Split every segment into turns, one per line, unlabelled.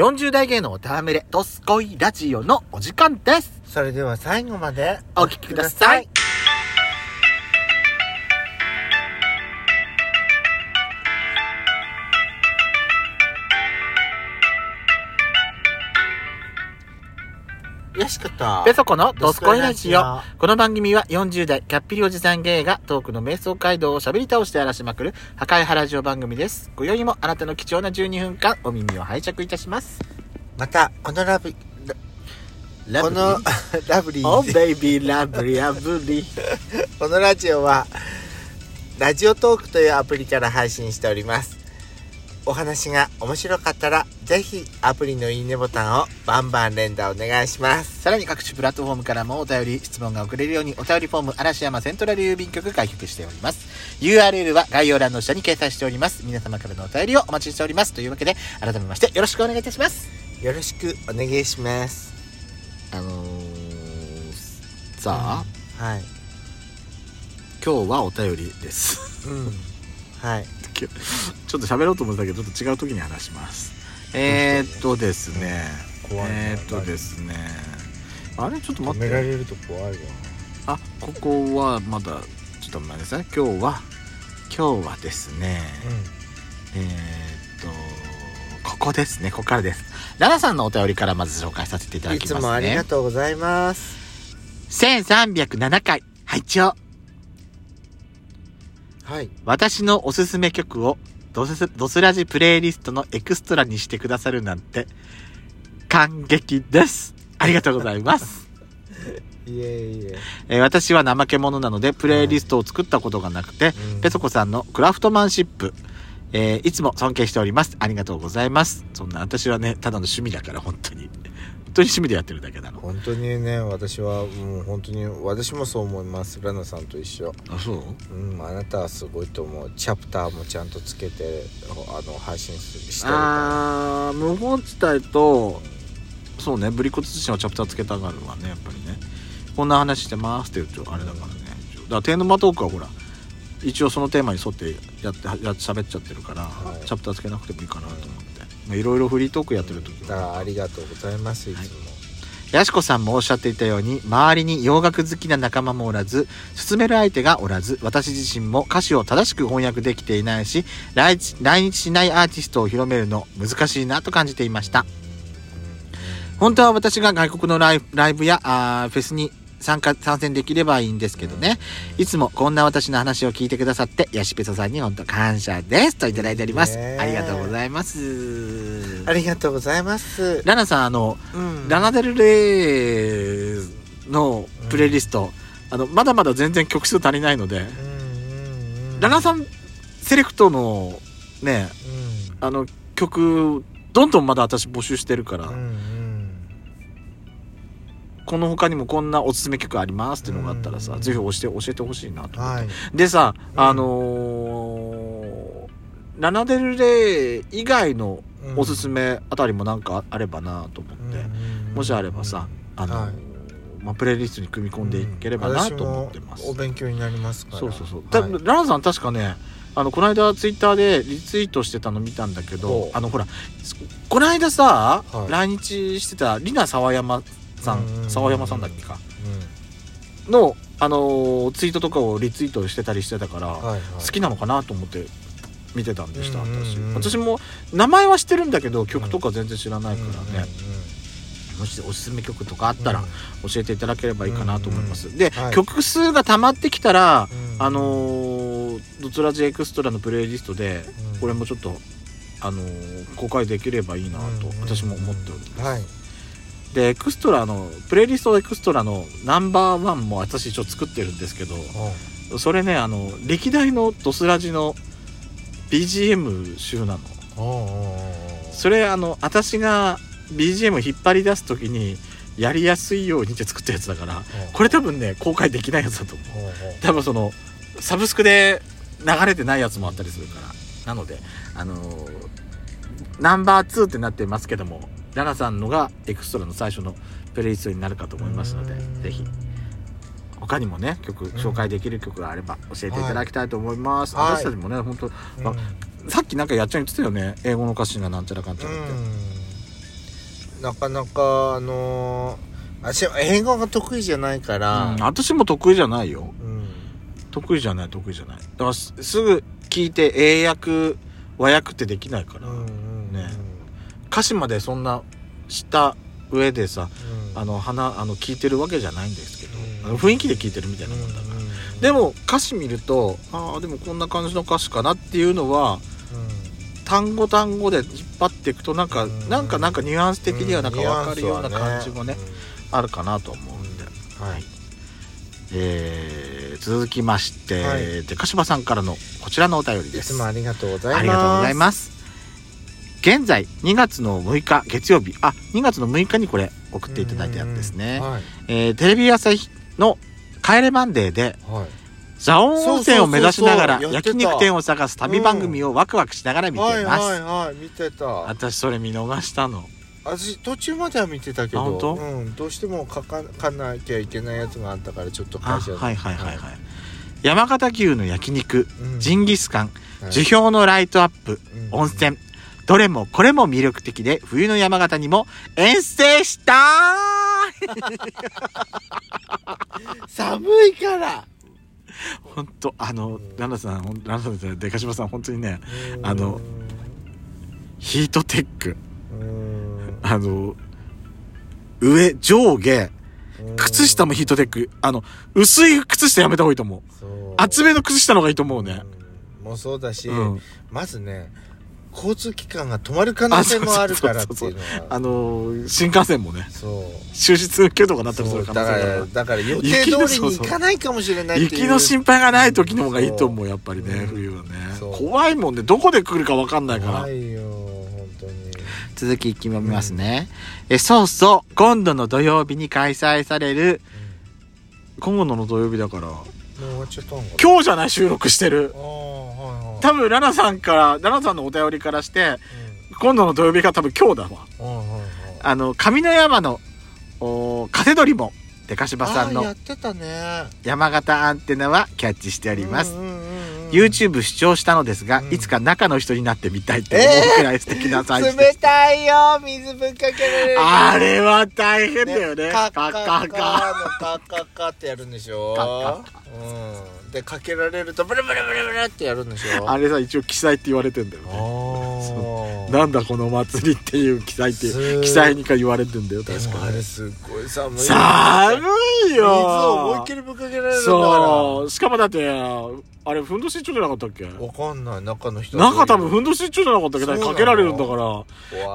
40代芸能たわめれ、ドスコイラジオのお時間です。
それでは最後まで
お聞きください。
しこと
ペソコのドスコイラジオ。この番組は40代キャッピリおじさん芸がトークの瞑想街道を喋り倒して荒らしまくる破壊派ラジオ番組です。今宵もあなたの貴重な12分間お耳を拝借いたします。
またこのラブ
ラ
このラブリ
お
ー
ベイビーラブリーラブリー。
この ラジオはラジオトークというアプリから配信しておりますお話が面白かったらぜひアプリのいいねボタンをバンバン連打お願いします
さらに各種プラットフォームからもお便り、質問が送れるようにお便りフォーム嵐山セントラル郵便局開局しております。URL は概要欄の下に掲載しております。皆様からのお便りをお待ちしております。というわけで、改めましてよろしくお願いいたします。
よろしくお願いします
あのー、さあ、
はい
今日はお便りです。
うんはい。
ちょっと喋ろうと思ったけど、ちょっと違う時に話します。えー、っとですね、
怖いな。
えー、っとですね、あれ？ちょっと待って。
止められると怖いわ。
あここはまだちょっと待ってください。今日は今日はですね。えー、っとここですね。ここからです。ララさんのお便りからまず紹介させていただきますね。
いつもありがとうございます。
1307回。拝聴
はい
私のおすすめ曲をドスドスラジプレイリストのエクストラにしてくださるなんて感激ですありがとうございます
いえいえ
えー私は怠け者なのでプレイリストを作ったことがなくて、
うん
ペソコさんのクラフトマンシップ、えーいつも尊敬しております。ありがとうございます。そんな私はね、ただの趣味だから、本当に。本当に趣味でやってるだけなの。
本当にね私はもう本当に私もそう思いますラナさんと一緒
あ、そう？
うんあなたはすごいと思うチャプターもちゃんとつけてあの配信すしてるか
あー、無法地帯と、そうね、ブリコツ自身はチャプターつけたがるわね、やっぱりね。こんな話してますって言うと、あれだからね。だから、テーマトークはほら、一応そのテーマに沿ってやって、や喋っちゃってるから、
はい
チャプターつけなくてもいいかなと思って。まあいろいろフリートークやってる時
らだからありがとうございますいつも、
やしこさんもおっしゃっていたように周りに洋楽好きな仲間もおらず進める相手がおらず私自身も歌詞を正しく翻訳できていないし来日しないアーティストを広めるの難しいなと感じていました。本当は私が外国のライブやあーフェスに参加参戦できればいいんですけどね。いつもこんな私の話を聞いてくださってヤシペソさんに本当感謝です。といただいております。ありがとうございます。
ありがとうございます、
ラナさんあの
うん。
ラナデルレイのプレイリスト、あのまだまだ全然曲数足りないので、
うんうんうん。
ラナさんセレクトのね
う
あの曲どんどんまだ私募集してるから、
んうんうん
この他にもこんなおすすめ曲ありますっていうのがあったらさ、
うん。
ぜひ教えて教えてほしいなと思って、
はい。
でさ、
うん。
あのーラナデルレイ以外のおすすめあたりもなんかあればなと思って、もしあればさ、あのー
はい。
まあ、プレイリストに組み込んでいければなと思ってます、
お勉強になりますから。
そうそうそう、だ
はい。
ラナさん確かねあのこの間ツイッターでリツイートしてたの見たんだけどあのほらこの間さ、
はい。
来日してたリナ沢山さ
うん。うん。うん
ん沢山さんだっけか。の、あのーツイートとかをリツイートしてたりしてたから、好きなのかなと思って見てたんでした、私。私も名前は知ってるんだけど曲とか全然知らないからね、もしおすすめ曲とかあったら
うん。
教えていただければいいかなと思います、で、
はい。
曲数が溜まってきたら、
うん。
あのードツラジエクストラのプレイリストで
うん。
これもちょっと、あのー公開できればいいなと
うん。
私も思っております、
はい
でエクストラのプレイリストエクストラのナンバーワンも私一応作ってるんですけどそれねあの歴代のドスラジの BGM 集なの。それあの私が BGM 引っ張り出す時にやりやすいようにって作ったやつだからこれ多分ね公開できないやつだと思う。多分そのサブスクで流れてないやつもあったりするから。なのであのーナンバー2ってなってますけどもラナさんのがエクストラの最初のプレイリストになるかと思いますので
うん。
ぜひ。他にもね曲紹介できる曲があれば教えていただきたいと思います、
はい。
私たちもね本当
うん。
あさっきなんかやっちゃん言ってたよね。英語の歌詞がなんちゃらかんちゃらって、
なかなかあのー、私は英語が得意じゃないから、
うん。私も得意じゃないよ。
うん。
得意じゃない得意じゃない。だからすすぐ聞いて英訳和訳ってできないから、
うん
歌詞までそんなした上でさ
うん。
あの花あの聞いてるわけじゃないんですけど、
うん。
雰囲気で聞いてるみたいなもんだから、
うん
でも歌詞見るとああでもこんな感じの歌詞かなっていうのは単語単語で引っ張っていくとなんか、
うん。
なんかなんかニュアンス的にはなんか
うん
分かるような感じもね
ね
あるかなと思うんで、
うんはい。
えー続きまして、
はい。
で鹿島さんからのこちらのお便り
い
です。
つもありがとうございます
現在2月の6日月曜日。あ2月の6日にこれ送っていただいたやつですね、
はい。
えーテレビ朝日の「帰れマンデー」で
はい。
蔵王温泉を目指しながら焼肉店を探す旅番組をワクワクしながら見ています、
はいはいはい見てた。
私それ見逃したの。
私途中までは見てたけどうん、どうしても書か書かなきゃいけないやつがあったからちょっと
あ
会社
はいはいはいはい。山形牛の焼肉
うん。
ジンギスカン
はい。
樹氷のライトアップ
うん。
温泉どれもこれも魅力的で冬の山形にも遠征したー
寒いから。
本当あの
うん
ランナさんランナさんデカシマさん本当にね
うん。
あのヒートテック。
うん。
あの上上下
うん。
靴下もヒートテック。あの薄い靴下やめた方がいいと思う。
そう。
厚めの靴下の方がいいと思うね。
うん。もうそうだし、
うん。
まずね交通機関が止まる可能性もあるからっていうのは。
あの新幹線もね
そう。
終日休とかなったりする可能性がある
ら。だから予定通りに行かないかもしれない
雪の心配がない時の方がいいと思うやっぱりね
うん。
冬はね。怖いもんね。どこで来るか分かんないから。
怖いよ本当に。
続き決めますね、えそうそう今度の土曜日に開催される。今度の土曜日だから。
もう終わっちゃったんかな。
今日じゃない収録してる。
あ
多分ラナさんからラナさんのお便りからして今度の土曜日が多分今日だわ。あの上の山のおカテドリもデカシバさんの山形アンテナはキャッチしております、
うんうんうんうん
YouTube 視聴したのですが、
うん。
いつか中の人になってみたいって思うくらい素敵なサイズで
冷
す、
たいよ水ぶっかけられる。
あれは大変だよね。
カッ
カッ
カッカッ
カッカ
カッカッカってやるんでしょ。
カッカッ
うんでかけられるとブルブルブルブルってやるんでしょ
あれさ一応記載って言われてんだよね
あ
なんだこの祭りっていう記載って
す
いう記載にか言われてんだよ
で
確か
あれすっごい寒い。
寒いよ。
水を思いっきりぶっかけられるんだ
そう。しかもだってあれふんどし一丁じゃなかったっけ？
わかんない。中の人
中多分ふんどし一丁じゃなかったっけ？かけられるんだから。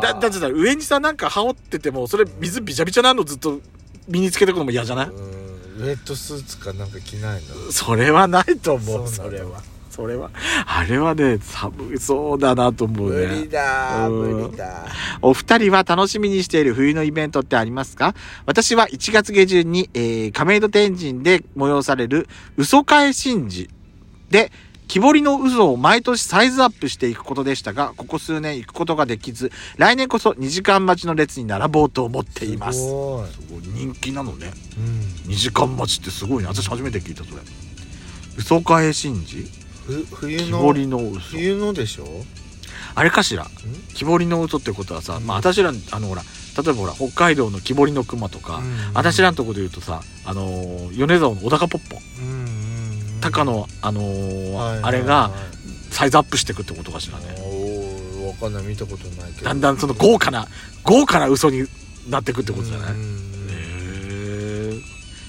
だだってさ上にさなんか羽織っててもそれ水びちゃびちゃなのずっと身につけてくのも嫌じゃない？
うん。ウェットスーツかなんか着ないの？
それはないと思う
そ
れはそれはあれはね寒そうだなと思う
無理
ね
だ
うん
無理だ
お二人は楽しみにしている冬のイベントってありますか？私は1月下旬に、えー、亀戸天神で催される嘘替え神事で木彫りの嘘を毎年サイズアップしていくことでしたが、ここ数年行くことができず、来年こそ2時間待ちの列に並ぼうと思っています。す
すごい
人気なのね。
うん
2時間待ちってすごいね。私初めて聞いたそれ。嘘替え神事？
ふ冬の
木彫りの嘘。
冬のでしょ？
あれかしら？木彫りの嘘ってことはさ、まあ私ら、あのほら、例えばほら、北海道の木彫りの熊とか、私らのとこで言うとさ、あのー米沢の小高ポッポ、
うんうんうん。
高の、あのー
はいはい
あれがサイズアップしていくってことかしらね。
おーわかんない。見たことないけど。
だんだんその豪華な、豪華な嘘になってくってことじゃない、
うんうん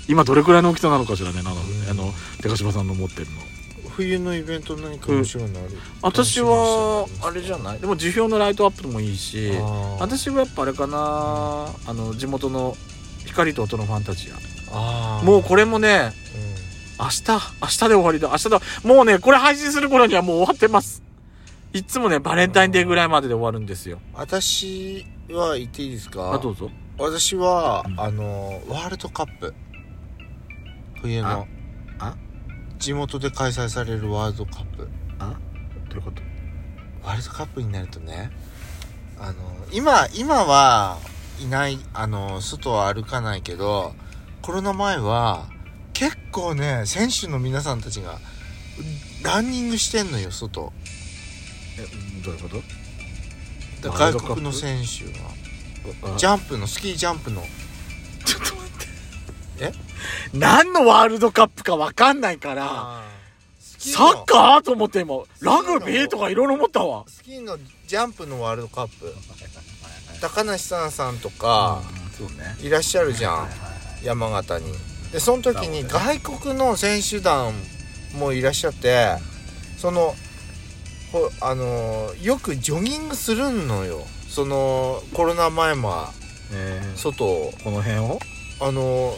今どれくらいの大きさなのかしらね、なの、
うん。
あの、手鹿島さんの持ってるの。
冬のイベント何か面白いのある？
私は、あれじゃない？でも、樹氷のライトアップもいいし、私はやっぱあれかな、あの、地元の光と音のファンタジア。もうこれもね、
うん
明日、明日で終わりだ。明日だ。もうね、これ配信する頃にはもう終わってます。いつもね、バレンタインデーぐらいまでで終わるんですよ。
私は言っていいですか？
あ、どうぞ。
私は、
うん
あのワールドカップ冬の地元で開催されるワールドカップ。
あ？どういうこと？
ワールドカップになるとねあの今今はいないあの外は歩かないけどコロナ前は結構ね選手の皆さんたちがランニングしてんのよ外。
え、どういうこと？
外国の選手がジャンプのスキージャンプの。
ちょっと待って。
え？
何のワールドカップか分かんないからサッカー？と思って今。ラグビーとかいろいろ思ったわ。
スキーのジャンプのワールドカップ。高梨沙羅さんとかいらっしゃるじゃん、山形に。でその時に外国の選手団もいらっしゃってそのほあのよくジョギングするのよ。そのコロナ前も
え。ー
外を。
この辺を？
あの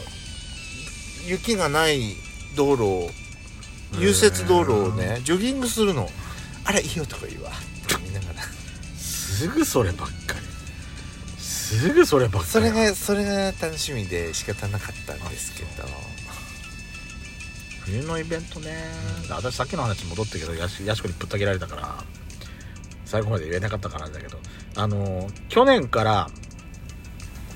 雪がない道路を融雪道路をねジョギングするの。あれいい男いいわ。って見ながら。
すぐそればっかり。すぐそればっかり。
それがそれが楽しみで仕方なかったんですけど。
冬のイベントね。私さっきの話戻ったけどやしやしこにぶった切られたから最後まで言えなかったからだけど。あの去年から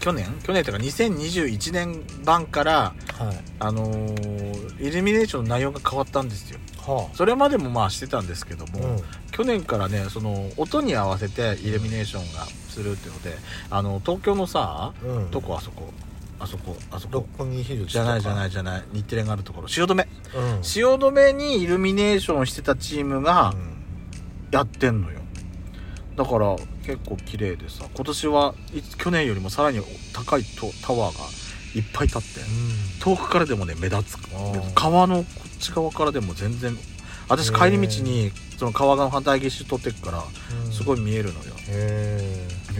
去年？去年というか2021年版から
はい。
あのーイルミネーションの内容が変わったんですよ。
は
それまでもまあしてたんですけど
あ
も、去年からねその音に合わせてイルミネーションがするっていうのであの東京のさ
うん、うん、
どこあそこあそこあそこ。
六本木ヒルズ
じゃないじゃ
い、
ないじゃない日テレがあるところ。汐留。
うん、
汐留にイルミネーションしてたチームが
うん。
やってんのよだから結構綺麗でさ今年はい去年よりもさらに高いとタワーがいっぱい立って遠くからでもね目立つ。川のこっち側からでも全然私帰り道にその川の反対岸取ってくから
うん。
すごい見えるのよ。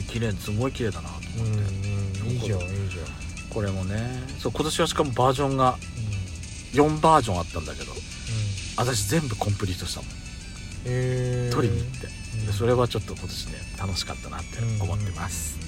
綺麗すごい綺麗だなと思って、
うんいいじゃんいいじゃん、
これもねそう今年はしかもバージョンが4バージョンあったんだけど私全部コンプリートしたもん取りに行って。それはちょっと今年ね楽しかったなって思ってます、